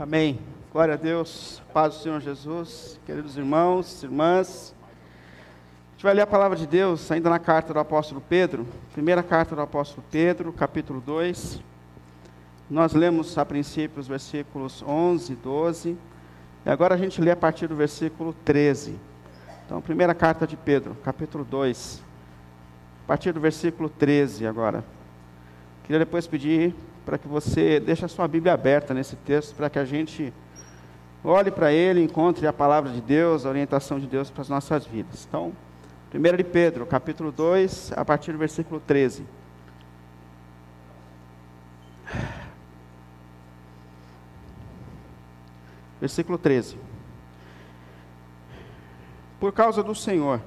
Amém. Glória a Deus. Paz do Senhor Jesus. Queridos irmãos, irmãs. A gente vai ler a palavra de Deus ainda na carta do apóstolo Pedro. Primeira carta do apóstolo Pedro, capítulo 2. Nós lemos a princípio os versículos 11 e 12. E agora a gente lê a partir do versículo 13. Então, primeira carta de Pedro, capítulo 2. A partir do versículo 13 agora. Queria depois pedir para que você deixe a sua Bíblia aberta nesse texto, para que a gente olhe para ele, encontre a palavra de Deus, a orientação de Deus para as nossas vidas. Então, 1 de Pedro, capítulo 2, a partir do versículo 13. Versículo 13. Por causa do Senhor,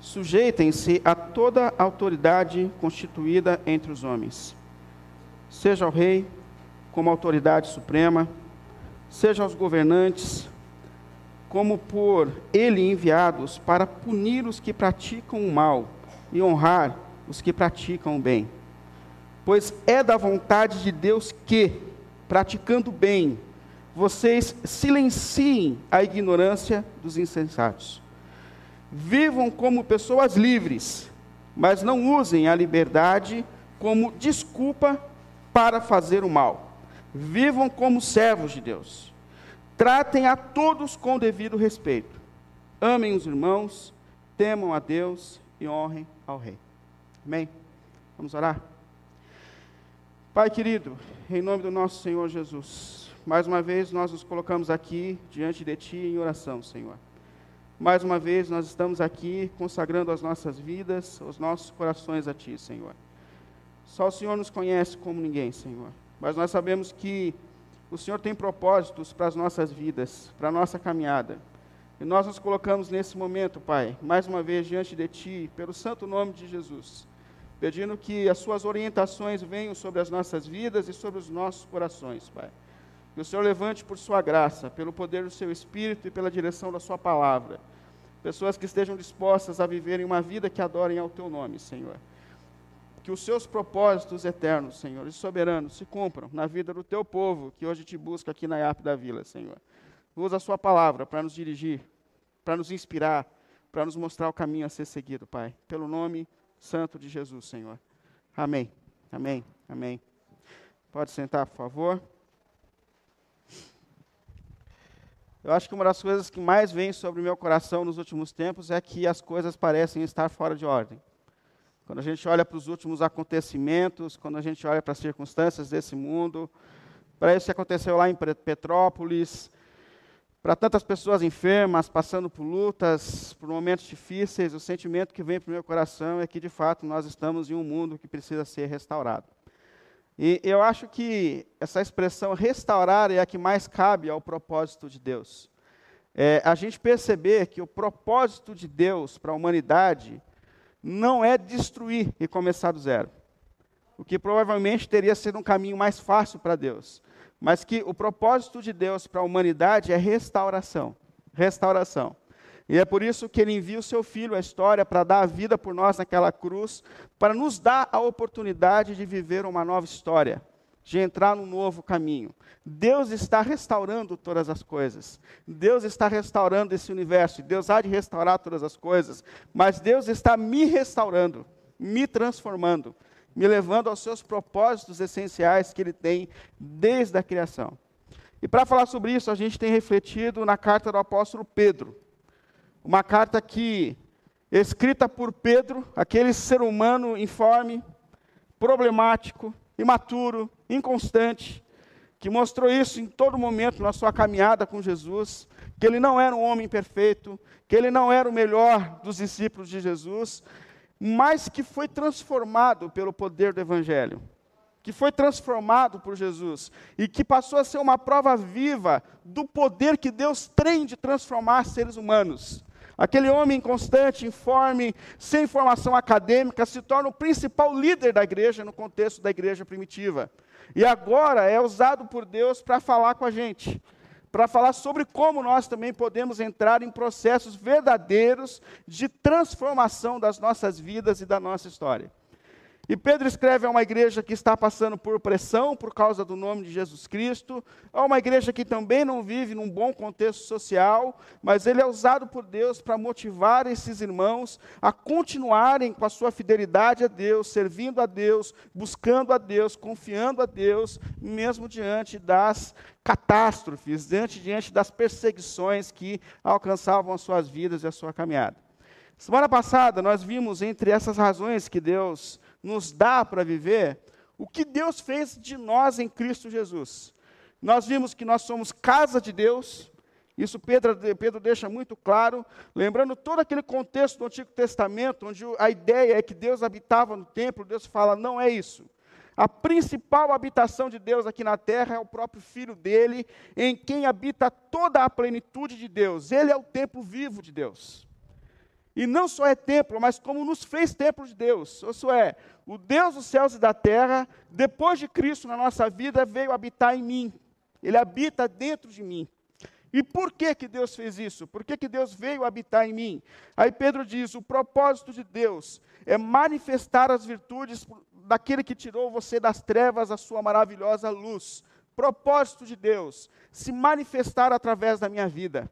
sujeitem-se a toda autoridade constituída entre os homens seja ao rei como autoridade suprema, seja aos governantes como por ele enviados para punir os que praticam o mal e honrar os que praticam o bem. Pois é da vontade de Deus que, praticando bem, vocês silenciem a ignorância dos insensatos. Vivam como pessoas livres, mas não usem a liberdade como desculpa para fazer o mal. Vivam como servos de Deus. Tratem a todos com devido respeito. Amem os irmãos, temam a Deus e honrem ao Rei. Amém? Vamos orar? Pai querido, em nome do nosso Senhor Jesus, mais uma vez nós nos colocamos aqui diante de Ti em oração, Senhor. Mais uma vez nós estamos aqui consagrando as nossas vidas, os nossos corações a Ti, Senhor. Só o Senhor nos conhece como ninguém, Senhor. Mas nós sabemos que o Senhor tem propósitos para as nossas vidas, para a nossa caminhada. E nós nos colocamos nesse momento, Pai, mais uma vez diante de Ti, pelo santo nome de Jesus, pedindo que as Suas orientações venham sobre as nossas vidas e sobre os nossos corações, Pai. Que o Senhor levante por Sua graça, pelo poder do Seu Espírito e pela direção da Sua palavra, pessoas que estejam dispostas a viverem uma vida que adorem ao Teu nome, Senhor que os seus propósitos eternos, Senhor, e soberanos, se cumpram na vida do teu povo que hoje te busca aqui na IAP da Vila, Senhor. Usa a sua palavra para nos dirigir, para nos inspirar, para nos mostrar o caminho a ser seguido, Pai. Pelo nome santo de Jesus, Senhor. Amém. Amém. Amém. Pode sentar, por favor. Eu acho que uma das coisas que mais vem sobre o meu coração nos últimos tempos é que as coisas parecem estar fora de ordem. Quando a gente olha para os últimos acontecimentos, quando a gente olha para as circunstâncias desse mundo, para isso que aconteceu lá em Petrópolis, para tantas pessoas enfermas, passando por lutas, por momentos difíceis, o sentimento que vem para o meu coração é que, de fato, nós estamos em um mundo que precisa ser restaurado. E eu acho que essa expressão restaurar é a que mais cabe ao propósito de Deus. É, a gente perceber que o propósito de Deus para a humanidade não é destruir e começar do zero. O que provavelmente teria sido um caminho mais fácil para Deus. Mas que o propósito de Deus para a humanidade é restauração. Restauração. E é por isso que ele envia o seu filho à história para dar a vida por nós naquela cruz, para nos dar a oportunidade de viver uma nova história de entrar num novo caminho. Deus está restaurando todas as coisas. Deus está restaurando esse universo. Deus há de restaurar todas as coisas. Mas Deus está me restaurando, me transformando, me levando aos seus propósitos essenciais que Ele tem desde a criação. E para falar sobre isso, a gente tem refletido na carta do apóstolo Pedro. Uma carta que, escrita por Pedro, aquele ser humano informe, problemático, imaturo, inconstante, que mostrou isso em todo momento na sua caminhada com Jesus, que ele não era um homem perfeito, que ele não era o melhor dos discípulos de Jesus, mas que foi transformado pelo poder do Evangelho, que foi transformado por Jesus e que passou a ser uma prova viva do poder que Deus tem de transformar seres humanos. Aquele homem inconstante, informe, sem formação acadêmica, se torna o principal líder da igreja no contexto da igreja primitiva. E agora é usado por Deus para falar com a gente, para falar sobre como nós também podemos entrar em processos verdadeiros de transformação das nossas vidas e da nossa história. E Pedro escreve a uma igreja que está passando por pressão por causa do nome de Jesus Cristo, a uma igreja que também não vive num bom contexto social, mas ele é usado por Deus para motivar esses irmãos a continuarem com a sua fidelidade a Deus, servindo a Deus, buscando a Deus, confiando a Deus, mesmo diante das catástrofes, diante, diante das perseguições que alcançavam as suas vidas e a sua caminhada. Semana passada nós vimos entre essas razões que Deus nos dá para viver, o que Deus fez de nós em Cristo Jesus. Nós vimos que nós somos casa de Deus, isso Pedro, Pedro deixa muito claro, lembrando todo aquele contexto do Antigo Testamento, onde a ideia é que Deus habitava no templo, Deus fala, não é isso. A principal habitação de Deus aqui na terra é o próprio Filho dele, em quem habita toda a plenitude de Deus. Ele é o templo vivo de Deus. E não só é templo, mas como nos fez templo de Deus. Isso é, o Deus dos céus e da terra, depois de Cristo na nossa vida, veio habitar em mim. Ele habita dentro de mim. E por que, que Deus fez isso? Por que, que Deus veio habitar em mim? Aí Pedro diz: o propósito de Deus é manifestar as virtudes daquele que tirou você das trevas à sua maravilhosa luz. Propósito de Deus, se manifestar através da minha vida,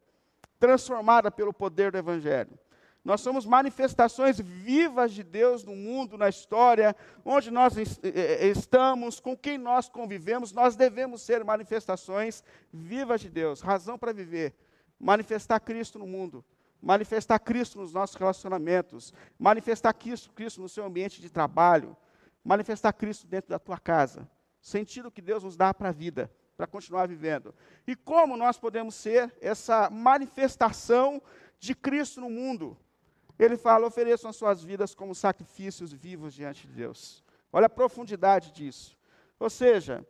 transformada pelo poder do Evangelho. Nós somos manifestações vivas de Deus no mundo, na história, onde nós estamos, com quem nós convivemos, nós devemos ser manifestações vivas de Deus. Razão para viver. Manifestar Cristo no mundo. Manifestar Cristo nos nossos relacionamentos. Manifestar Cristo, Cristo no seu ambiente de trabalho. Manifestar Cristo dentro da tua casa. Sentido que Deus nos dá para a vida, para continuar vivendo. E como nós podemos ser essa manifestação de Cristo no mundo? Ele fala: ofereçam as suas vidas como sacrifícios vivos diante de Deus. Olha a profundidade disso. Ou seja,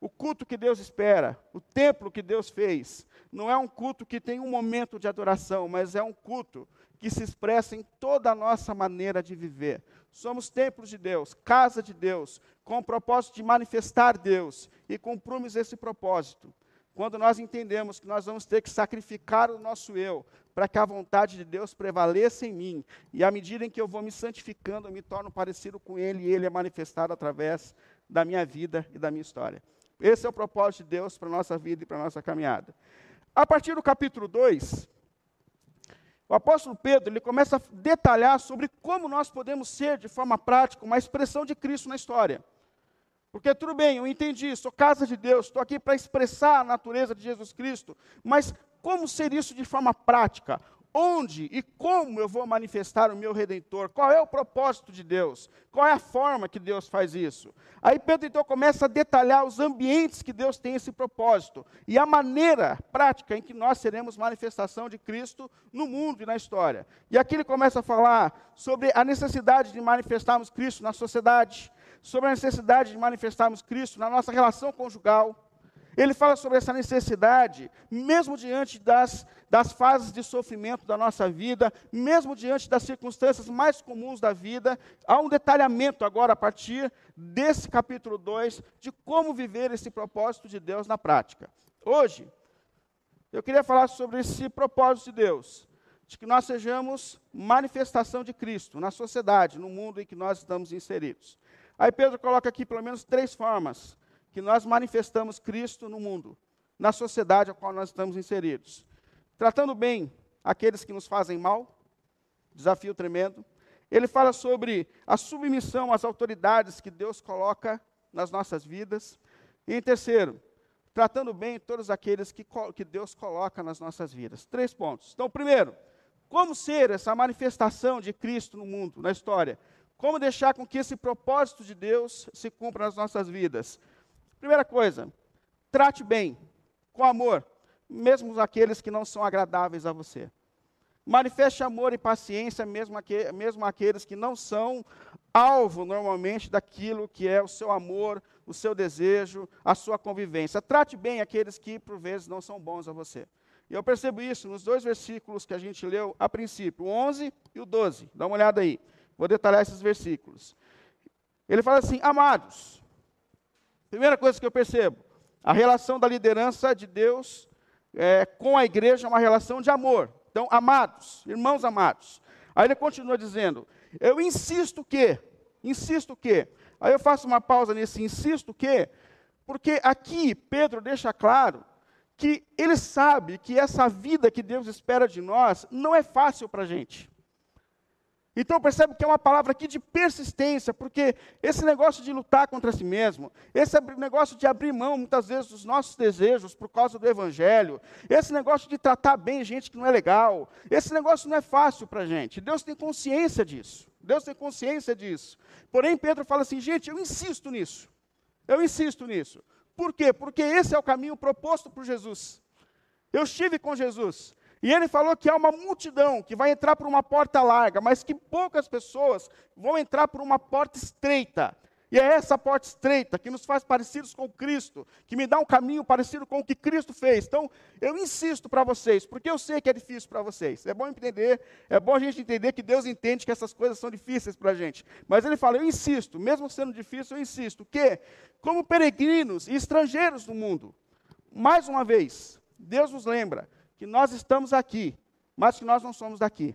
o culto que Deus espera, o templo que Deus fez, não é um culto que tem um momento de adoração, mas é um culto que se expressa em toda a nossa maneira de viver. Somos templos de Deus, casa de Deus, com o propósito de manifestar Deus e cumprimos esse propósito. Quando nós entendemos que nós vamos ter que sacrificar o nosso eu para que a vontade de Deus prevaleça em mim. E à medida em que eu vou me santificando, eu me torno parecido com Ele, e Ele é manifestado através da minha vida e da minha história. Esse é o propósito de Deus para a nossa vida e para a nossa caminhada. A partir do capítulo 2, o apóstolo Pedro ele começa a detalhar sobre como nós podemos ser, de forma prática, uma expressão de Cristo na história. Porque tudo bem, eu entendi, sou casa de Deus, estou aqui para expressar a natureza de Jesus Cristo, mas como ser isso de forma prática? Onde e como eu vou manifestar o meu redentor? Qual é o propósito de Deus? Qual é a forma que Deus faz isso? Aí Pedro então começa a detalhar os ambientes que Deus tem esse propósito e a maneira prática em que nós seremos manifestação de Cristo no mundo e na história. E aqui ele começa a falar sobre a necessidade de manifestarmos Cristo na sociedade, sobre a necessidade de manifestarmos Cristo na nossa relação conjugal ele fala sobre essa necessidade, mesmo diante das, das fases de sofrimento da nossa vida, mesmo diante das circunstâncias mais comuns da vida, há um detalhamento agora, a partir desse capítulo 2, de como viver esse propósito de Deus na prática. Hoje, eu queria falar sobre esse propósito de Deus, de que nós sejamos manifestação de Cristo na sociedade, no mundo em que nós estamos inseridos. Aí Pedro coloca aqui pelo menos três formas que nós manifestamos Cristo no mundo, na sociedade a qual nós estamos inseridos. Tratando bem aqueles que nos fazem mal, desafio tremendo. Ele fala sobre a submissão às autoridades que Deus coloca nas nossas vidas. E em terceiro, tratando bem todos aqueles que, que Deus coloca nas nossas vidas. Três pontos. Então, primeiro, como ser essa manifestação de Cristo no mundo, na história? Como deixar com que esse propósito de Deus se cumpra nas nossas vidas? Primeira coisa, trate bem, com amor, mesmo aqueles que não são agradáveis a você. Manifeste amor e paciência, mesmo, mesmo aqueles que não são alvo normalmente daquilo que é o seu amor, o seu desejo, a sua convivência. Trate bem aqueles que, por vezes, não são bons a você. E eu percebo isso nos dois versículos que a gente leu a princípio, o 11 e o 12. Dá uma olhada aí. Vou detalhar esses versículos. Ele fala assim: Amados, Primeira coisa que eu percebo, a relação da liderança de Deus é, com a igreja é uma relação de amor. Então, amados, irmãos amados. Aí ele continua dizendo: Eu insisto que, Insisto que. Aí eu faço uma pausa nesse insisto que, porque aqui Pedro deixa claro que ele sabe que essa vida que Deus espera de nós não é fácil para a gente. Então percebe que é uma palavra aqui de persistência, porque esse negócio de lutar contra si mesmo, esse negócio de abrir mão muitas vezes dos nossos desejos por causa do evangelho, esse negócio de tratar bem gente que não é legal, esse negócio não é fácil para a gente. Deus tem consciência disso. Deus tem consciência disso. Porém, Pedro fala assim, gente, eu insisto nisso. Eu insisto nisso. Por quê? Porque esse é o caminho proposto por Jesus. Eu estive com Jesus. E ele falou que há uma multidão que vai entrar por uma porta larga, mas que poucas pessoas vão entrar por uma porta estreita. E é essa porta estreita que nos faz parecidos com Cristo, que me dá um caminho parecido com o que Cristo fez. Então, eu insisto para vocês, porque eu sei que é difícil para vocês. É bom entender, é bom a gente entender que Deus entende que essas coisas são difíceis para a gente. Mas ele fala, eu insisto, mesmo sendo difícil, eu insisto, que, como peregrinos e estrangeiros no mundo, mais uma vez, Deus nos lembra que nós estamos aqui, mas que nós não somos daqui.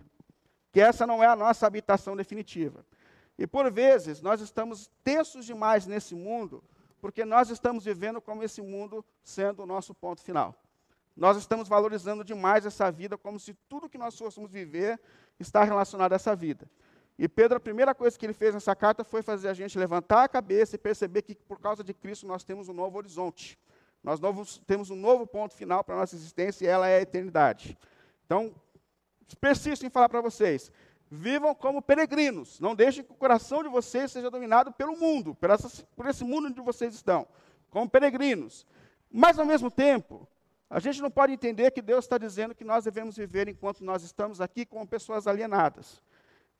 Que essa não é a nossa habitação definitiva. E por vezes nós estamos tensos demais nesse mundo, porque nós estamos vivendo como esse mundo sendo o nosso ponto final. Nós estamos valorizando demais essa vida como se tudo que nós fôssemos viver está relacionado a essa vida. E Pedro, a primeira coisa que ele fez nessa carta foi fazer a gente levantar a cabeça e perceber que por causa de Cristo nós temos um novo horizonte. Nós novos, temos um novo ponto final para a nossa existência e ela é a eternidade. Então, persisto em falar para vocês: vivam como peregrinos, não deixem que o coração de vocês seja dominado pelo mundo, por, essa, por esse mundo onde vocês estão, como peregrinos. Mas, ao mesmo tempo, a gente não pode entender que Deus está dizendo que nós devemos viver enquanto nós estamos aqui como pessoas alienadas.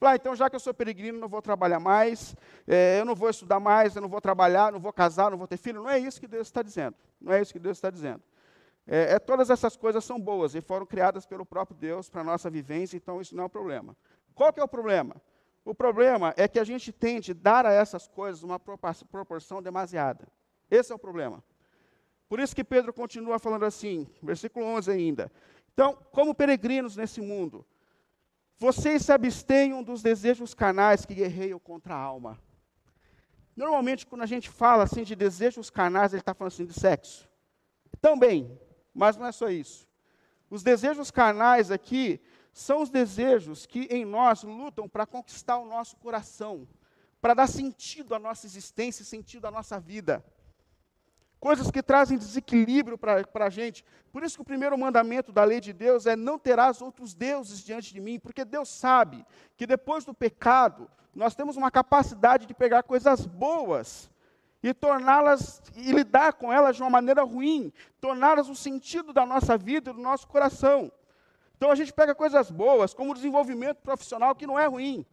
Ah, então já que eu sou peregrino, não vou trabalhar mais, é, eu não vou estudar mais, eu não vou trabalhar, não vou casar, não vou ter filho. Não é isso que Deus está dizendo. Não é isso que Deus está dizendo. É, é, todas essas coisas são boas e foram criadas pelo próprio Deus para a nossa vivência, então isso não é um problema. Qual que é o problema? O problema é que a gente tende a dar a essas coisas uma proporção demasiada. Esse é o problema. Por isso que Pedro continua falando assim, versículo 11 ainda. Então, como peregrinos nesse mundo, vocês se abstenham dos desejos carnais que guerreiam contra a alma. Normalmente, quando a gente fala assim de desejos carnais, ele está falando assim de sexo. Também, mas não é só isso. Os desejos carnais aqui são os desejos que em nós lutam para conquistar o nosso coração, para dar sentido à nossa existência, sentido à nossa vida coisas que trazem desequilíbrio para a gente. Por isso que o primeiro mandamento da lei de Deus é não terás outros deuses diante de mim, porque Deus sabe que depois do pecado, nós temos uma capacidade de pegar coisas boas e torná-las e lidar com elas de uma maneira ruim, torná-las o sentido da nossa vida e do nosso coração. Então a gente pega coisas boas, como o desenvolvimento profissional, que não é ruim.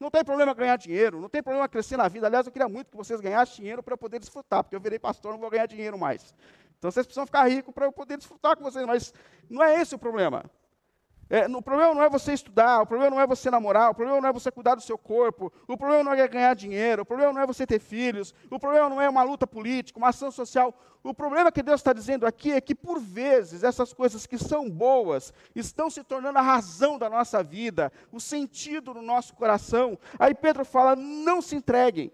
Não tem problema ganhar dinheiro, não tem problema crescer na vida. Aliás, eu queria muito que vocês ganhassem dinheiro para eu poder desfrutar, porque eu virei pastor, não vou ganhar dinheiro mais. Então vocês precisam ficar ricos para eu poder desfrutar com vocês, mas não é esse o problema. É, o problema não é você estudar, o problema não é você namorar, o problema não é você cuidar do seu corpo, o problema não é ganhar dinheiro, o problema não é você ter filhos, o problema não é uma luta política, uma ação social. O problema que Deus está dizendo aqui é que, por vezes, essas coisas que são boas estão se tornando a razão da nossa vida, o sentido do nosso coração. Aí Pedro fala: não se entreguem,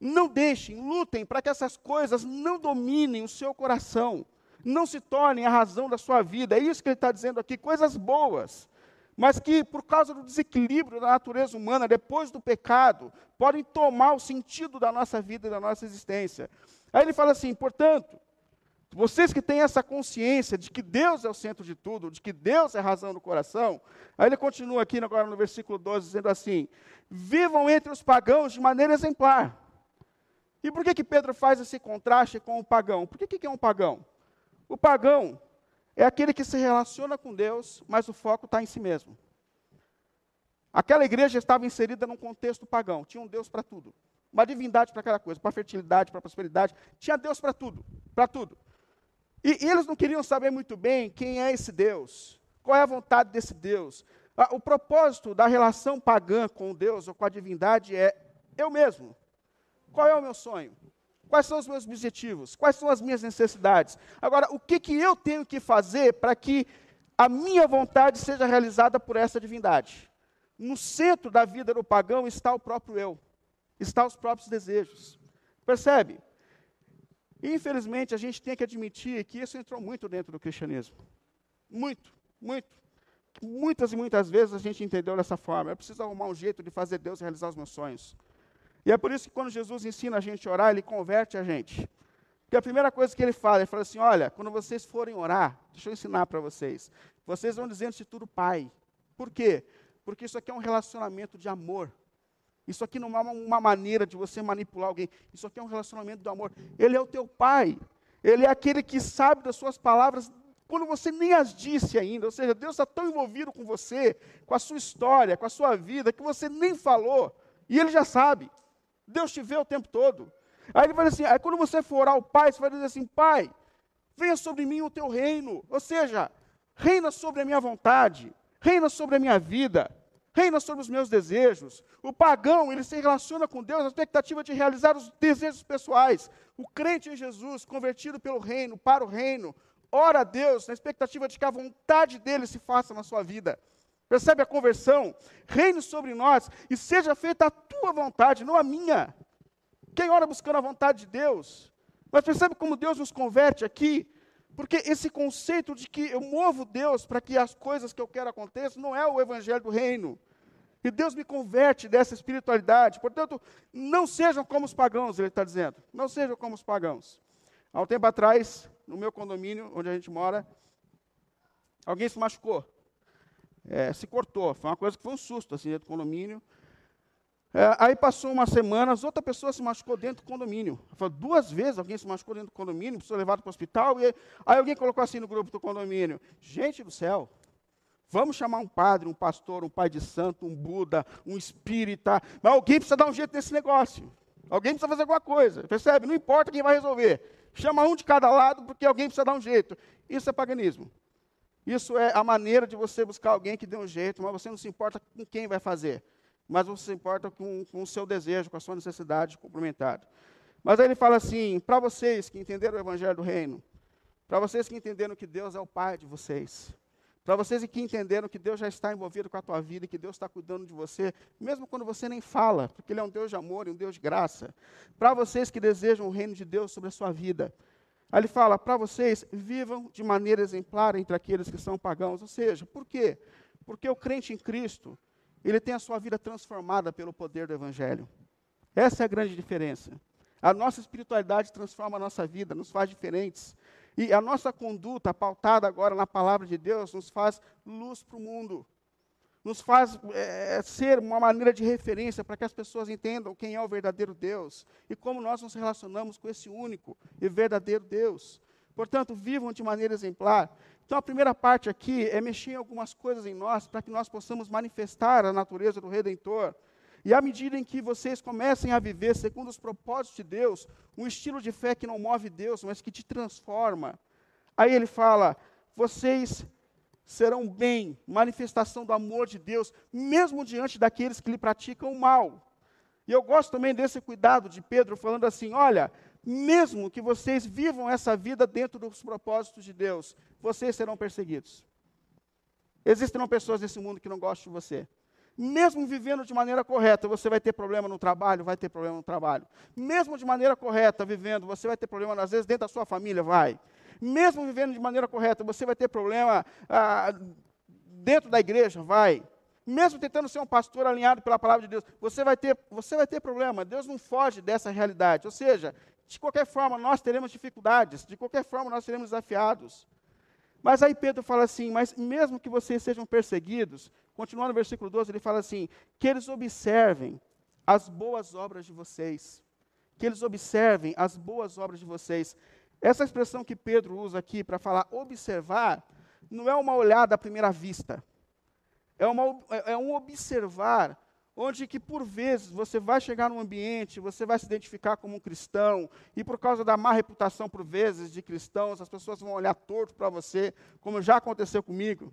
não deixem, lutem para que essas coisas não dominem o seu coração não se tornem a razão da sua vida. É isso que ele está dizendo aqui, coisas boas, mas que por causa do desequilíbrio da natureza humana, depois do pecado, podem tomar o sentido da nossa vida e da nossa existência. Aí ele fala assim, portanto, vocês que têm essa consciência de que Deus é o centro de tudo, de que Deus é a razão do coração, aí ele continua aqui agora no versículo 12, dizendo assim: vivam entre os pagãos de maneira exemplar. E por que, que Pedro faz esse contraste com o pagão? Por que, que é um pagão? O pagão é aquele que se relaciona com Deus, mas o foco está em si mesmo. Aquela igreja estava inserida num contexto pagão, tinha um Deus para tudo. Uma divindade para aquela coisa, para fertilidade, para prosperidade, tinha Deus para tudo, para tudo. E, e, eles não queriam saber muito bem quem é esse Deus, qual é a vontade desse Deus. Ah, o propósito da relação pagã com Deus ou com a divindade é eu mesmo. Qual é o meu sonho? Quais são os meus objetivos? Quais são as minhas necessidades? Agora, o que, que eu tenho que fazer para que a minha vontade seja realizada por essa divindade? No centro da vida do pagão está o próprio eu. está os próprios desejos. Percebe? Infelizmente, a gente tem que admitir que isso entrou muito dentro do cristianismo. Muito, muito. Muitas e muitas vezes a gente entendeu dessa forma. Eu preciso arrumar um jeito de fazer Deus realizar os meus sonhos. E é por isso que quando Jesus ensina a gente a orar, ele converte a gente. Porque a primeira coisa que ele fala, ele fala assim: olha, quando vocês forem orar, deixa eu ensinar para vocês. Vocês vão dizendo de tudo Pai. Por quê? Porque isso aqui é um relacionamento de amor. Isso aqui não é uma maneira de você manipular alguém. Isso aqui é um relacionamento do amor. Ele é o teu pai. Ele é aquele que sabe das suas palavras quando você nem as disse ainda. Ou seja, Deus está tão envolvido com você, com a sua história, com a sua vida, que você nem falou. E Ele já sabe. Deus te vê o tempo todo. Aí ele vai assim: aí quando você for orar ao Pai, você vai dizer assim: Pai, venha sobre mim o teu reino. Ou seja, reina sobre a minha vontade, reina sobre a minha vida reina sobre os meus desejos. O pagão, ele se relaciona com Deus na expectativa de realizar os desejos pessoais. O crente em Jesus, convertido pelo reino, para o reino, ora a Deus na expectativa de que a vontade dele se faça na sua vida. Percebe a conversão? Reine sobre nós e seja feita a tua vontade, não a minha. Quem ora buscando a vontade de Deus? Mas percebe como Deus nos converte aqui? Porque esse conceito de que eu movo Deus para que as coisas que eu quero aconteçam não é o evangelho do reino. E Deus me converte dessa espiritualidade. Portanto, não sejam como os pagãos, ele está dizendo. Não sejam como os pagãos. Há um tempo atrás, no meu condomínio, onde a gente mora, alguém se machucou. É, se cortou. Foi uma coisa que foi um susto, assim, dentro do condomínio. É, aí passou umas semanas, outra pessoa se machucou dentro do condomínio. Falei, duas vezes alguém se machucou dentro do condomínio, precisou levado para o hospital. E aí, aí alguém colocou assim no grupo do condomínio: Gente do céu, vamos chamar um padre, um pastor, um pai de santo, um Buda, um espírita. Mas alguém precisa dar um jeito nesse negócio. Alguém precisa fazer alguma coisa. Percebe? Não importa quem vai resolver. Chama um de cada lado, porque alguém precisa dar um jeito. Isso é paganismo. Isso é a maneira de você buscar alguém que dê um jeito, mas você não se importa com quem vai fazer mas você se importa com, com o seu desejo, com a sua necessidade complementar. Mas aí ele fala assim: para vocês que entenderam o Evangelho do Reino, para vocês que entenderam que Deus é o Pai de vocês, para vocês que entenderam que Deus já está envolvido com a tua vida, que Deus está cuidando de você, mesmo quando você nem fala, porque Ele é um Deus de amor e um Deus de graça. Para vocês que desejam o reino de Deus sobre a sua vida. Aí ele fala: para vocês, vivam de maneira exemplar entre aqueles que são pagãos. Ou seja, por quê? Porque o crente em Cristo, ele tem a sua vida transformada pelo poder do Evangelho. Essa é a grande diferença. A nossa espiritualidade transforma a nossa vida, nos faz diferentes. E a nossa conduta, pautada agora na palavra de Deus, nos faz luz para o mundo. Nos faz é, ser uma maneira de referência para que as pessoas entendam quem é o verdadeiro Deus e como nós nos relacionamos com esse único e verdadeiro Deus. Portanto, vivam de maneira exemplar. Então, a primeira parte aqui é mexer em algumas coisas em nós para que nós possamos manifestar a natureza do Redentor. E à medida em que vocês comecem a viver segundo os propósitos de Deus, um estilo de fé que não move Deus, mas que te transforma. Aí ele fala: vocês serão bem, manifestação do amor de Deus, mesmo diante daqueles que lhe praticam o mal. E eu gosto também desse cuidado de Pedro, falando assim: olha, mesmo que vocês vivam essa vida dentro dos propósitos de Deus, vocês serão perseguidos. Existirão pessoas nesse mundo que não gostam de você. Mesmo vivendo de maneira correta, você vai ter problema no trabalho, vai ter problema no trabalho. Mesmo de maneira correta, vivendo, você vai ter problema, às vezes, dentro da sua família, vai. Mesmo vivendo de maneira correta, você vai ter problema ah, dentro da igreja, vai. Mesmo tentando ser um pastor alinhado pela palavra de Deus, você vai ter, você vai ter problema. Deus não foge dessa realidade. Ou seja, de qualquer forma, nós teremos dificuldades, de qualquer forma, nós seremos desafiados. Mas aí Pedro fala assim: Mas mesmo que vocês sejam perseguidos, continuando no versículo 12, ele fala assim: Que eles observem as boas obras de vocês. Que eles observem as boas obras de vocês. Essa expressão que Pedro usa aqui para falar observar, não é uma olhada à primeira vista. É, uma, é um observar onde que por vezes você vai chegar num ambiente, você vai se identificar como um cristão, e por causa da má reputação por vezes de cristãos, as pessoas vão olhar torto para você, como já aconteceu comigo.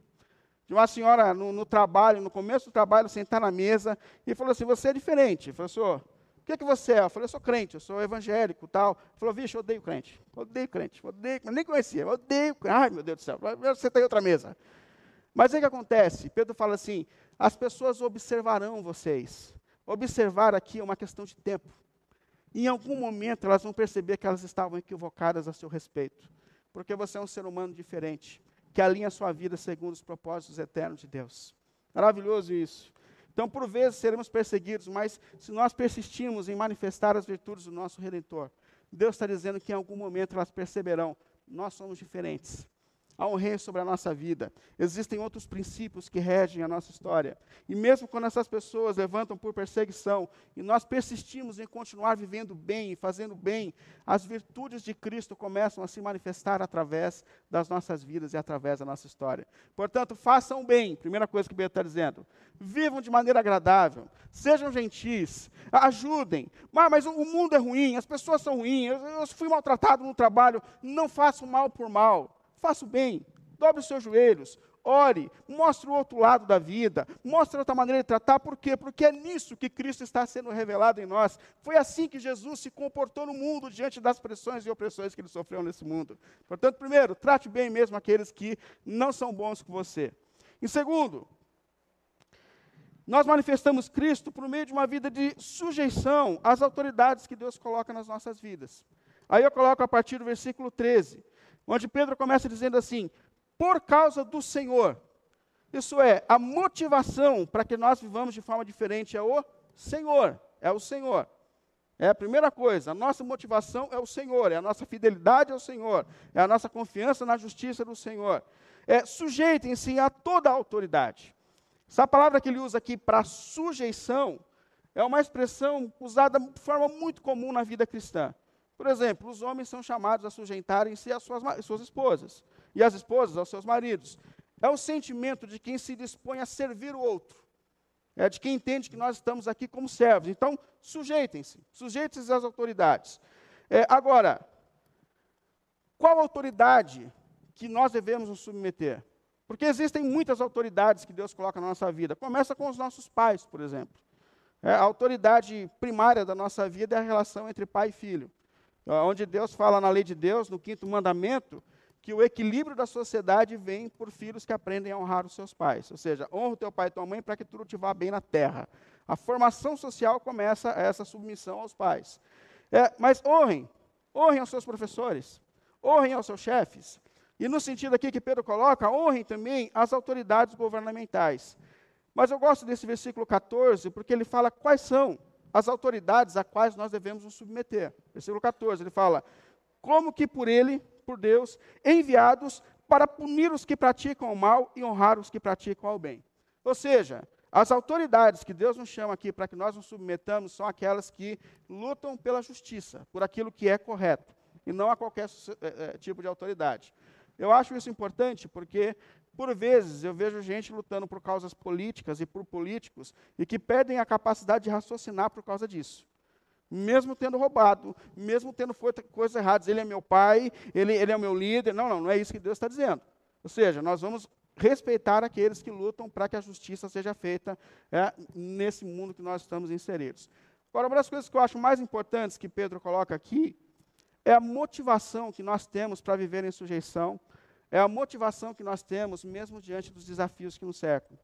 De uma senhora no, no, trabalho, no começo do trabalho, sentar na mesa e falou assim: Você é diferente. Senhor, o que, é que você é? Eu falei, eu sou crente, eu sou evangélico tal. Falou, vixe, eu odeio crente. Odeio crente, odeio, nem conhecia, odeio. Ai, meu Deus do céu, você está em outra mesa. Mas o que acontece? Pedro fala assim: as pessoas observarão vocês. observar aqui é uma questão de tempo. Em algum momento elas vão perceber que elas estavam equivocadas a seu respeito, porque você é um ser humano diferente, que alinha a sua vida segundo os propósitos eternos de Deus. Maravilhoso isso. Então, por vezes seremos perseguidos, mas se nós persistirmos em manifestar as virtudes do nosso Redentor, Deus está dizendo que em algum momento elas perceberão: nós somos diferentes há um rei sobre a nossa vida. Existem outros princípios que regem a nossa história. E mesmo quando essas pessoas levantam por perseguição e nós persistimos em continuar vivendo bem e fazendo bem, as virtudes de Cristo começam a se manifestar através das nossas vidas e através da nossa história. Portanto, façam bem, primeira coisa que Pedro está dizendo. Vivam de maneira agradável, sejam gentis, ajudem. Mas, mas o mundo é ruim, as pessoas são ruins, eu, eu fui maltratado no trabalho, não façam mal por mal faça o bem, dobre os seus joelhos, ore, mostre o outro lado da vida, mostre outra maneira de tratar, por quê? Porque é nisso que Cristo está sendo revelado em nós. Foi assim que Jesus se comportou no mundo diante das pressões e opressões que ele sofreu nesse mundo. Portanto, primeiro, trate bem mesmo aqueles que não são bons com você. Em segundo, nós manifestamos Cristo por meio de uma vida de sujeição às autoridades que Deus coloca nas nossas vidas. Aí eu coloco a partir do versículo 13 onde Pedro começa dizendo assim: por causa do Senhor. Isso é, a motivação para que nós vivamos de forma diferente é o Senhor. É o Senhor. É a primeira coisa, a nossa motivação é o Senhor, é a nossa fidelidade ao Senhor, é a nossa confiança na justiça do Senhor. É, sujeitem-se a toda a autoridade. Essa palavra que ele usa aqui para sujeição é uma expressão usada de forma muito comum na vida cristã. Por exemplo, os homens são chamados a sujeitarem-se às suas, suas esposas, e as esposas aos seus maridos. É o sentimento de quem se dispõe a servir o outro. É de quem entende que nós estamos aqui como servos. Então, sujeitem-se, sujeitem-se às autoridades. É, agora, qual autoridade que nós devemos nos submeter? Porque existem muitas autoridades que Deus coloca na nossa vida. Começa com os nossos pais, por exemplo. É, a autoridade primária da nossa vida é a relação entre pai e filho onde Deus fala na lei de Deus, no quinto mandamento, que o equilíbrio da sociedade vem por filhos que aprendem a honrar os seus pais. Ou seja, honra o teu pai e tua mãe para que tudo te vá bem na terra. A formação social começa essa submissão aos pais. É, mas honrem, honrem aos seus professores, honrem aos seus chefes. E no sentido aqui que Pedro coloca, honrem também as autoridades governamentais. Mas eu gosto desse versículo 14, porque ele fala quais são as autoridades a quais nós devemos nos submeter. Versículo 14, ele fala: Como que por ele, por Deus, enviados para punir os que praticam o mal e honrar os que praticam o bem. Ou seja, as autoridades que Deus nos chama aqui para que nós nos submetamos são aquelas que lutam pela justiça, por aquilo que é correto, e não a qualquer é, tipo de autoridade. Eu acho isso importante porque por vezes eu vejo gente lutando por causas políticas e por políticos e que perdem a capacidade de raciocinar por causa disso. Mesmo tendo roubado, mesmo tendo feito coisas erradas, ele é meu pai, ele, ele é meu líder. Não, não, não é isso que Deus está dizendo. Ou seja, nós vamos respeitar aqueles que lutam para que a justiça seja feita é, nesse mundo que nós estamos inseridos. Agora, uma das coisas que eu acho mais importantes que Pedro coloca aqui é a motivação que nós temos para viver em sujeição é a motivação que nós temos, mesmo diante dos desafios que nos cercam.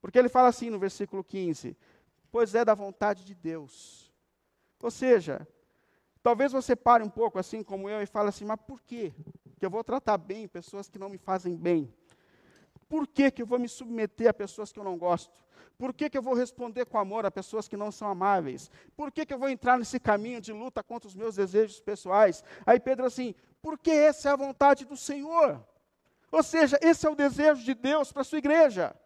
Porque ele fala assim no versículo 15: Pois é da vontade de Deus. Ou seja, talvez você pare um pouco assim como eu e fale assim: Mas por quê? Que eu vou tratar bem pessoas que não me fazem bem? Por que, que eu vou me submeter a pessoas que eu não gosto? Por que, que eu vou responder com amor a pessoas que não são amáveis? Por que, que eu vou entrar nesse caminho de luta contra os meus desejos pessoais? Aí Pedro assim, porque essa é a vontade do Senhor. Ou seja, esse é o desejo de Deus para a sua igreja.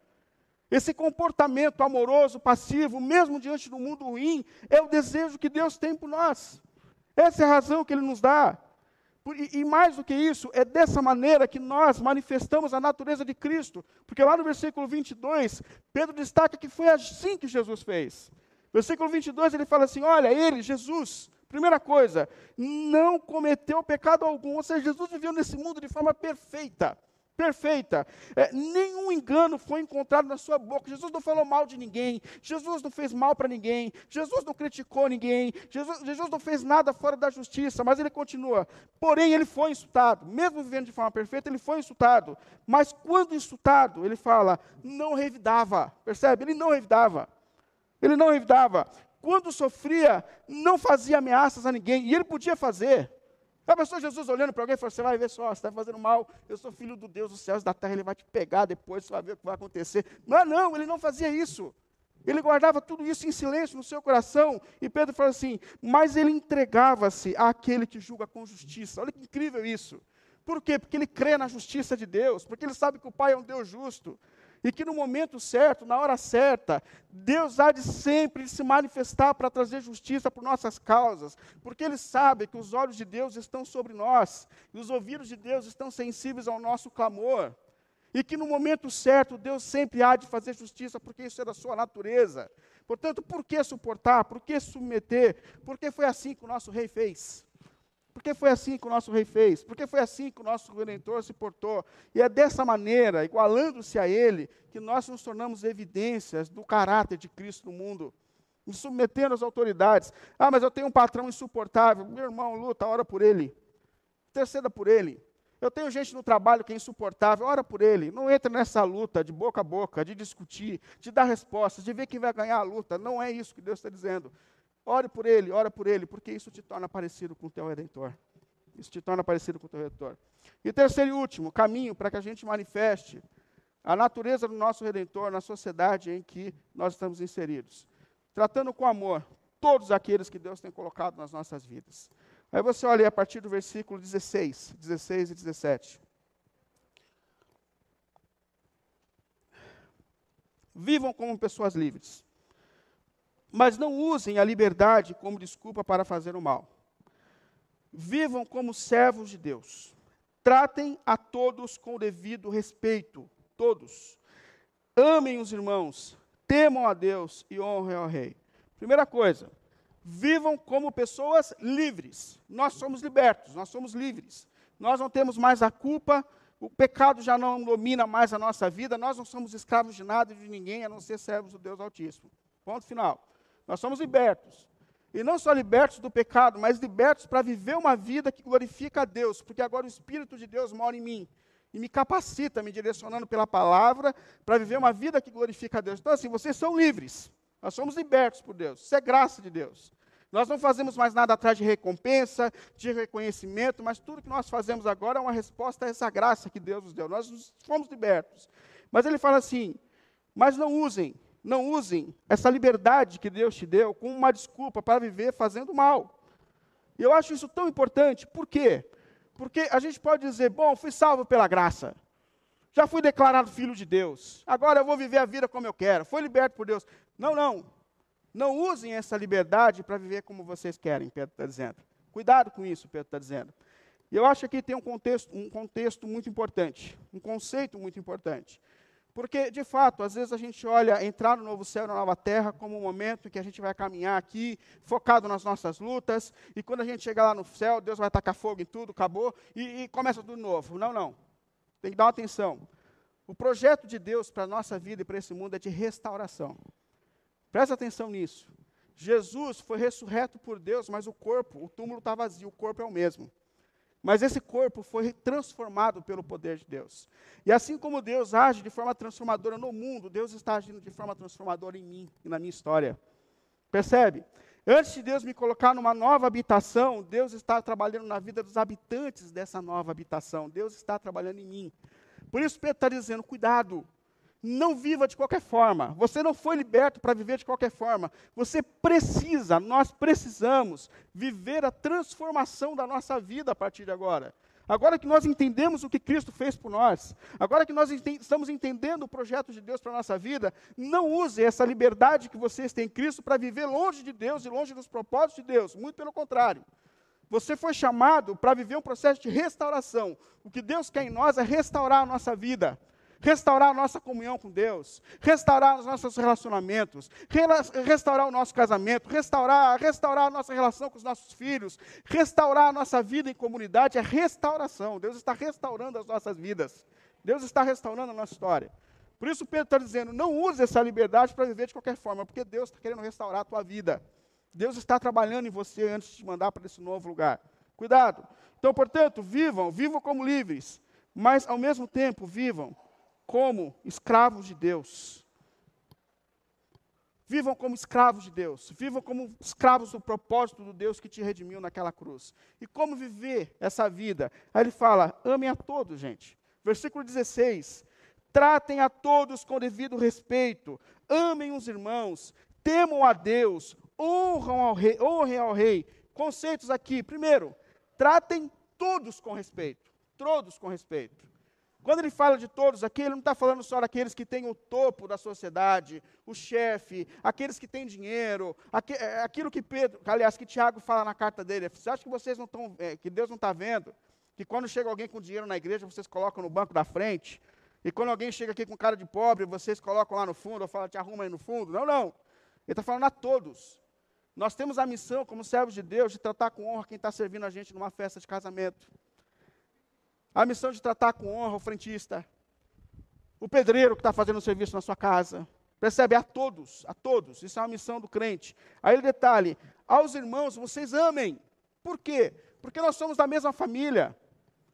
Esse comportamento amoroso, passivo, mesmo diante do mundo ruim, é o desejo que Deus tem por nós. Essa é a razão que Ele nos dá. E, mais do que isso, é dessa maneira que nós manifestamos a natureza de Cristo. Porque lá no versículo 22, Pedro destaca que foi assim que Jesus fez. Versículo 22, ele fala assim: Olha, ele, Jesus, primeira coisa, não cometeu pecado algum. Ou seja, Jesus viveu nesse mundo de forma perfeita perfeita. É, nenhum engano foi encontrado na sua boca. Jesus não falou mal de ninguém. Jesus não fez mal para ninguém. Jesus não criticou ninguém. Jesus, Jesus não fez nada fora da justiça. Mas ele continua. Porém, ele foi insultado. Mesmo vivendo de forma perfeita, ele foi insultado. Mas quando insultado, ele fala, não revidava. Percebe? Ele não revidava. Ele não evitava. Quando sofria, não fazia ameaças a ninguém. E ele podia fazer. A pessoa Jesus olhando para alguém e falou: Você vai ver só, você está fazendo mal. Eu sou filho do Deus dos céus da terra, ele vai te pegar depois, você vai ver o que vai acontecer. Não, não, ele não fazia isso. Ele guardava tudo isso em silêncio no seu coração. E Pedro fala assim: Mas ele entregava-se àquele que julga com justiça. Olha que incrível isso. Por quê? Porque ele crê na justiça de Deus, porque ele sabe que o Pai é um Deus justo. E que no momento certo, na hora certa, Deus há de sempre se manifestar para trazer justiça por nossas causas, porque Ele sabe que os olhos de Deus estão sobre nós, e os ouvidos de Deus estão sensíveis ao nosso clamor, e que no momento certo Deus sempre há de fazer justiça, porque isso é da sua natureza. Portanto, por que suportar? Por que submeter? Porque foi assim que o nosso rei fez. Porque foi assim que o nosso rei fez, porque foi assim que o nosso redentor se portou. E é dessa maneira, igualando-se a ele, que nós nos tornamos evidências do caráter de Cristo no mundo, nos submetendo às autoridades. Ah, mas eu tenho um patrão insuportável. Meu irmão, luta, ora por ele. Terceira por ele. Eu tenho gente no trabalho que é insuportável, ora por ele. Não entra nessa luta de boca a boca, de discutir, de dar respostas, de ver quem vai ganhar a luta. Não é isso que Deus está dizendo. Ore por ele, ora por ele, porque isso te torna parecido com o teu redentor. Isso te torna parecido com o teu redentor. E terceiro e último, caminho para que a gente manifeste a natureza do nosso redentor na sociedade em que nós estamos inseridos. Tratando com amor todos aqueles que Deus tem colocado nas nossas vidas. Aí você olha a partir do versículo 16, 16 e 17. Vivam como pessoas livres mas não usem a liberdade como desculpa para fazer o mal. Vivam como servos de Deus. Tratem a todos com o devido respeito, todos. Amem os irmãos, temam a Deus e honrem ao Rei. Primeira coisa, vivam como pessoas livres. Nós somos libertos, nós somos livres. Nós não temos mais a culpa, o pecado já não domina mais a nossa vida, nós não somos escravos de nada e de ninguém, a não ser servos do Deus Altíssimo. Ponto final. Nós somos libertos. E não só libertos do pecado, mas libertos para viver uma vida que glorifica a Deus, porque agora o Espírito de Deus mora em mim e me capacita, me direcionando pela palavra, para viver uma vida que glorifica a Deus. Então, assim, vocês são livres. Nós somos libertos por Deus. Isso é graça de Deus. Nós não fazemos mais nada atrás de recompensa, de reconhecimento, mas tudo que nós fazemos agora é uma resposta a essa graça que Deus nos deu. Nós fomos libertos. Mas ele fala assim: mas não usem não usem essa liberdade que Deus te deu como uma desculpa para viver fazendo mal. E eu acho isso tão importante. Por quê? Porque a gente pode dizer, bom, fui salvo pela graça. Já fui declarado filho de Deus. Agora eu vou viver a vida como eu quero. Fui liberto por Deus. Não, não. Não usem essa liberdade para viver como vocês querem, Pedro está dizendo. Cuidado com isso, Pedro está dizendo. E eu acho que tem um contexto, um contexto muito importante, um conceito muito importante. Porque, de fato, às vezes a gente olha entrar no novo céu e na nova terra como um momento em que a gente vai caminhar aqui, focado nas nossas lutas, e quando a gente chegar lá no céu, Deus vai tacar fogo em tudo, acabou, e, e começa tudo novo. Não, não. Tem que dar atenção. O projeto de Deus para a nossa vida e para esse mundo é de restauração. Presta atenção nisso. Jesus foi ressurreto por Deus, mas o corpo, o túmulo está vazio, o corpo é o mesmo. Mas esse corpo foi transformado pelo poder de Deus. E assim como Deus age de forma transformadora no mundo, Deus está agindo de forma transformadora em mim e na minha história. Percebe? Antes de Deus me colocar numa nova habitação, Deus está trabalhando na vida dos habitantes dessa nova habitação. Deus está trabalhando em mim. Por isso Pedro está dizendo: cuidado, não viva de qualquer forma. Você não foi liberto para viver de qualquer forma. Você precisa, nós precisamos viver a transformação da nossa vida a partir de agora. Agora que nós entendemos o que Cristo fez por nós, agora que nós estamos entendendo o projeto de Deus para a nossa vida, não use essa liberdade que vocês têm em Cristo para viver longe de Deus e longe dos propósitos de Deus. Muito pelo contrário. Você foi chamado para viver um processo de restauração. O que Deus quer em nós é restaurar a nossa vida restaurar a nossa comunhão com Deus, restaurar os nossos relacionamentos, restaurar o nosso casamento, restaurar, restaurar a nossa relação com os nossos filhos, restaurar a nossa vida em comunidade, é restauração. Deus está restaurando as nossas vidas. Deus está restaurando a nossa história. Por isso Pedro está dizendo, não use essa liberdade para viver de qualquer forma, porque Deus está querendo restaurar a tua vida. Deus está trabalhando em você antes de te mandar para esse novo lugar. Cuidado. Então, portanto, vivam, vivam como livres, mas ao mesmo tempo vivam como escravos de Deus. Vivam como escravos de Deus. Vivam como escravos do propósito do Deus que te redimiu naquela cruz. E como viver essa vida? Aí ele fala: amem a todos, gente. Versículo 16: tratem a todos com devido respeito, amem os irmãos, temam a Deus, honram ao rei, honrem ao rei. Conceitos aqui. Primeiro, tratem todos com respeito. Todos com respeito. Quando ele fala de todos aqui, ele não está falando só daqueles que têm o topo da sociedade, o chefe, aqueles que têm dinheiro, é, aquilo que Pedro, aliás, que Tiago fala na carta dele. Você acha que vocês não estão, é, que Deus não está vendo? Que quando chega alguém com dinheiro na igreja, vocês colocam no banco da frente? E quando alguém chega aqui com cara de pobre, vocês colocam lá no fundo, ou falam, te arruma aí no fundo? Não, não. Ele está falando a todos. Nós temos a missão, como servos de Deus, de tratar com honra quem está servindo a gente numa festa de casamento a missão de tratar com honra o frentista, o pedreiro que está fazendo o serviço na sua casa. Percebe? A todos, a todos. Isso é uma missão do crente. Aí o detalhe: aos irmãos, vocês amem. Por quê? Porque nós somos da mesma família.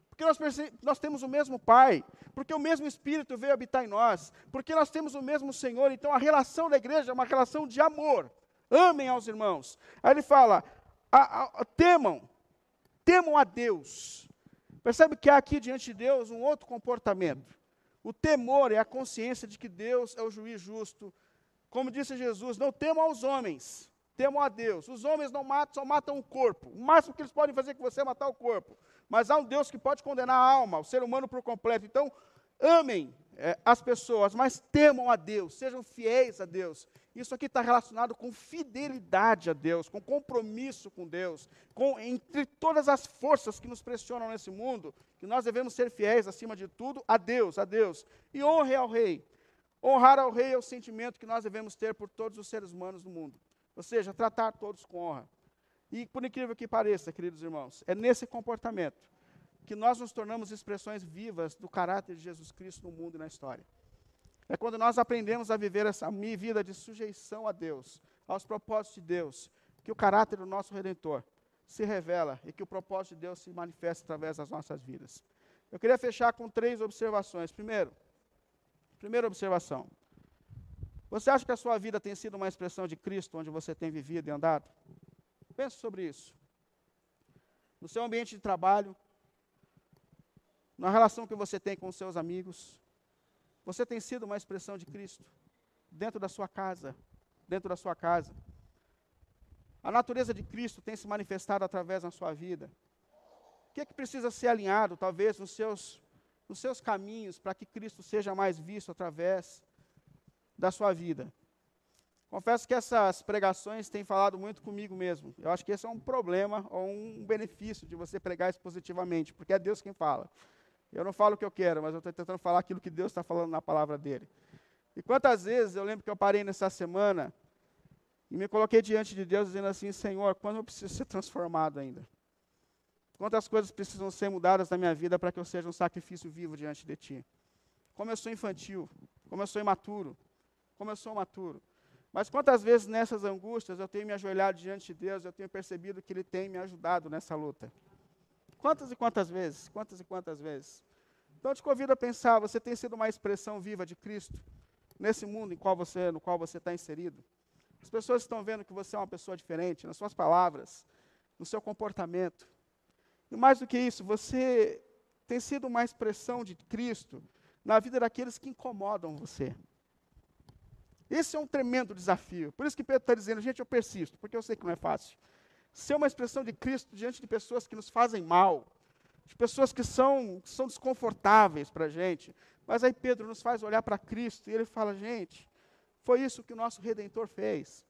Porque nós, nós temos o mesmo Pai. Porque o mesmo Espírito veio habitar em nós. Porque nós temos o mesmo Senhor. Então a relação da igreja é uma relação de amor. Amem aos irmãos. Aí ele fala: a, a, temam, temam a Deus. Percebe que há aqui diante de Deus um outro comportamento. O temor é a consciência de que Deus é o juiz justo. Como disse Jesus, não temam aos homens, temam a Deus. Os homens não matam, só matam o corpo. O máximo que eles podem fazer com você é matar o corpo. Mas há um Deus que pode condenar a alma, o ser humano por completo. Então, amem é, as pessoas, mas temam a Deus, sejam fiéis a Deus. Isso aqui está relacionado com fidelidade a Deus, com compromisso com Deus, com entre todas as forças que nos pressionam nesse mundo, que nós devemos ser fiéis acima de tudo a Deus, a Deus. E honre ao rei. Honrar ao rei é o sentimento que nós devemos ter por todos os seres humanos do mundo. Ou seja, tratar todos com honra. E por incrível que pareça, queridos irmãos, é nesse comportamento que nós nos tornamos expressões vivas do caráter de Jesus Cristo no mundo e na história. É quando nós aprendemos a viver essa vida de sujeição a Deus, aos propósitos de Deus, que o caráter do nosso Redentor se revela e que o propósito de Deus se manifesta através das nossas vidas. Eu queria fechar com três observações. Primeiro, primeira observação. Você acha que a sua vida tem sido uma expressão de Cristo onde você tem vivido e andado? Pense sobre isso. No seu ambiente de trabalho, na relação que você tem com os seus amigos, você tem sido uma expressão de Cristo dentro da sua casa, dentro da sua casa. A natureza de Cristo tem se manifestado através da sua vida. O que é que precisa ser alinhado, talvez, nos seus, nos seus caminhos, para que Cristo seja mais visto através da sua vida? Confesso que essas pregações têm falado muito comigo mesmo. Eu acho que esse é um problema ou um benefício de você pregar expositivamente, porque é Deus quem fala. Eu não falo o que eu quero, mas eu estou tentando falar aquilo que Deus está falando na palavra dele. E quantas vezes eu lembro que eu parei nessa semana e me coloquei diante de Deus dizendo assim: Senhor, quando eu preciso ser transformado ainda? Quantas coisas precisam ser mudadas na minha vida para que eu seja um sacrifício vivo diante de Ti? Como eu sou infantil, como eu sou imaturo, como eu sou maturo. Mas quantas vezes nessas angústias eu tenho me ajoelhado diante de Deus, eu tenho percebido que Ele tem me ajudado nessa luta. Quantas e quantas vezes? Quantas e quantas vezes? Então te convido a pensar, você tem sido uma expressão viva de Cristo nesse mundo em qual você, no qual você está inserido? As pessoas estão vendo que você é uma pessoa diferente nas suas palavras, no seu comportamento. E mais do que isso, você tem sido uma expressão de Cristo na vida daqueles que incomodam você. Esse é um tremendo desafio. Por isso que Pedro está dizendo, gente, eu persisto, porque eu sei que não é fácil ser uma expressão de Cristo diante de pessoas que nos fazem mal, de pessoas que são, que são desconfortáveis para a gente. Mas aí Pedro nos faz olhar para Cristo e ele fala: gente, foi isso que o nosso Redentor fez.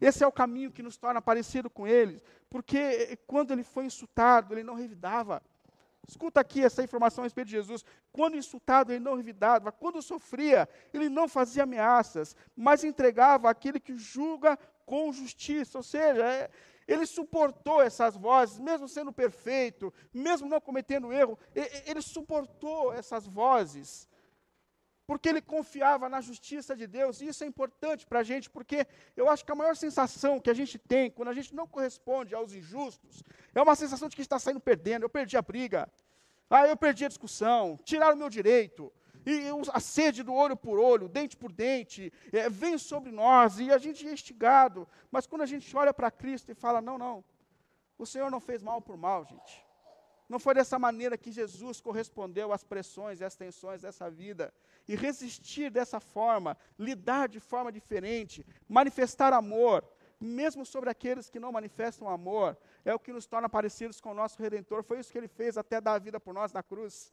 Esse é o caminho que nos torna parecido com ele, porque quando ele foi insultado, ele não revidava. Escuta aqui essa informação a respeito de Jesus. Quando insultado, ele não revidava. Quando sofria, ele não fazia ameaças, mas entregava aquele que julga com justiça. Ou seja, é, ele suportou essas vozes, mesmo sendo perfeito, mesmo não cometendo erro, ele suportou essas vozes, porque ele confiava na justiça de Deus, e isso é importante para a gente, porque eu acho que a maior sensação que a gente tem quando a gente não corresponde aos injustos, é uma sensação de que está saindo perdendo, eu perdi a briga, ah, eu perdi a discussão, tiraram o meu direito, e a sede do olho por olho, dente por dente, é, vem sobre nós e a gente é instigado. Mas quando a gente olha para Cristo e fala: não, não, o Senhor não fez mal por mal, gente. Não foi dessa maneira que Jesus correspondeu às pressões e às tensões dessa vida. E resistir dessa forma, lidar de forma diferente, manifestar amor, mesmo sobre aqueles que não manifestam amor, é o que nos torna parecidos com o nosso Redentor. Foi isso que ele fez até dar a vida por nós na cruz.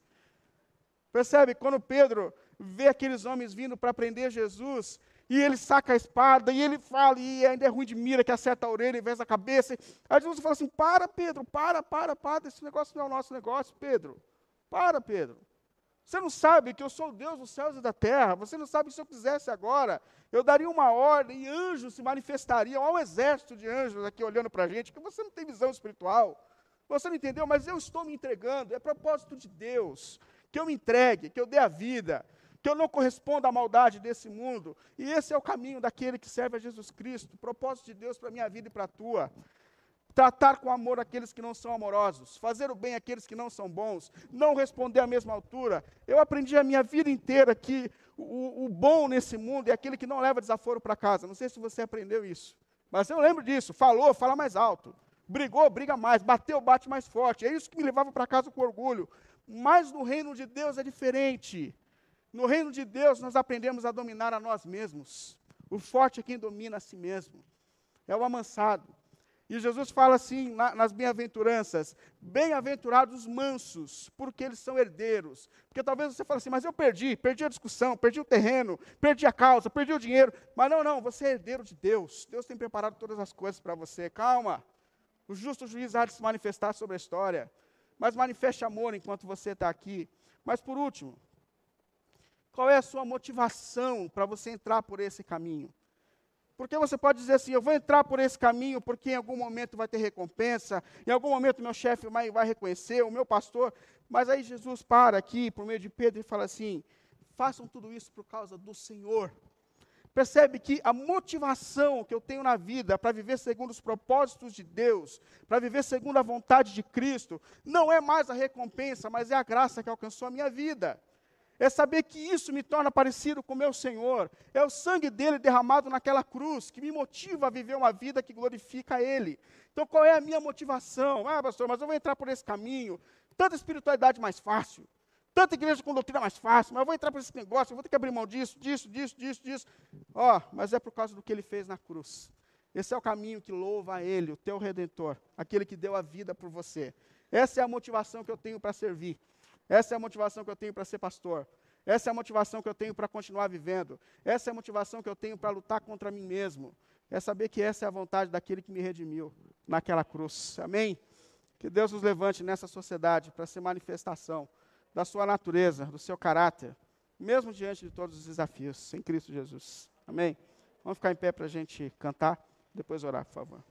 Percebe? Quando Pedro vê aqueles homens vindo para prender Jesus, e ele saca a espada, e ele fala, e ainda é ruim de mira, que acerta a orelha em vez da cabeça. Aí Jesus fala assim: para, Pedro, para, para, para, esse negócio não é o nosso negócio, Pedro. Para, Pedro. Você não sabe que eu sou o Deus dos céus e da terra. Você não sabe que se eu quisesse agora, eu daria uma ordem e anjos se manifestariam. Há um exército de anjos aqui olhando para a gente, que você não tem visão espiritual. Você não entendeu, mas eu estou me entregando. É propósito de Deus que eu me entregue, que eu dê a vida, que eu não corresponda à maldade desse mundo. E esse é o caminho daquele que serve a Jesus Cristo, propósito de Deus para a minha vida e para a tua. Tratar com amor aqueles que não são amorosos, fazer o bem àqueles que não são bons, não responder à mesma altura. Eu aprendi a minha vida inteira que o, o bom nesse mundo é aquele que não leva desaforo para casa. Não sei se você aprendeu isso, mas eu lembro disso. Falou, fala mais alto. Brigou, briga mais. Bateu, bate mais forte. É isso que me levava para casa com orgulho. Mas no reino de Deus é diferente. No reino de Deus nós aprendemos a dominar a nós mesmos. O forte é quem domina a si mesmo. É o amansado. E Jesus fala assim na, nas bem-aventuranças: bem-aventurados os mansos, porque eles são herdeiros. Porque talvez você fale assim, mas eu perdi, perdi a discussão, perdi o terreno, perdi a causa, perdi o dinheiro. Mas não, não, você é herdeiro de Deus. Deus tem preparado todas as coisas para você. Calma. O justo juiz há de se manifestar sobre a história mas manifeste amor enquanto você está aqui. Mas por último, qual é a sua motivação para você entrar por esse caminho? Porque você pode dizer assim: eu vou entrar por esse caminho porque em algum momento vai ter recompensa, em algum momento meu chefe vai, vai reconhecer, o meu pastor. Mas aí Jesus para aqui, por meio de Pedro, e fala assim: façam tudo isso por causa do Senhor. Percebe que a motivação que eu tenho na vida para viver segundo os propósitos de Deus, para viver segundo a vontade de Cristo, não é mais a recompensa, mas é a graça que alcançou a minha vida. É saber que isso me torna parecido com meu Senhor. É o sangue dele derramado naquela cruz que me motiva a viver uma vida que glorifica Ele. Então, qual é a minha motivação? Ah, pastor, mas eu vou entrar por esse caminho. Tanta espiritualidade mais fácil. Tanta igreja com doutrina mais fácil, mas eu vou entrar para esse negócio, eu vou ter que abrir mão disso, disso, disso, disso, disso. Ó, oh, mas é por causa do que ele fez na cruz. Esse é o caminho que louva a Ele, o teu Redentor, aquele que deu a vida por você. Essa é a motivação que eu tenho para servir. Essa é a motivação que eu tenho para ser pastor. Essa é a motivação que eu tenho para continuar vivendo. Essa é a motivação que eu tenho para lutar contra mim mesmo. É saber que essa é a vontade daquele que me redimiu naquela cruz. Amém? Que Deus nos levante nessa sociedade para ser manifestação da sua natureza, do seu caráter, mesmo diante de todos os desafios, em Cristo Jesus. Amém? Vamos ficar em pé para a gente cantar, depois orar, por favor.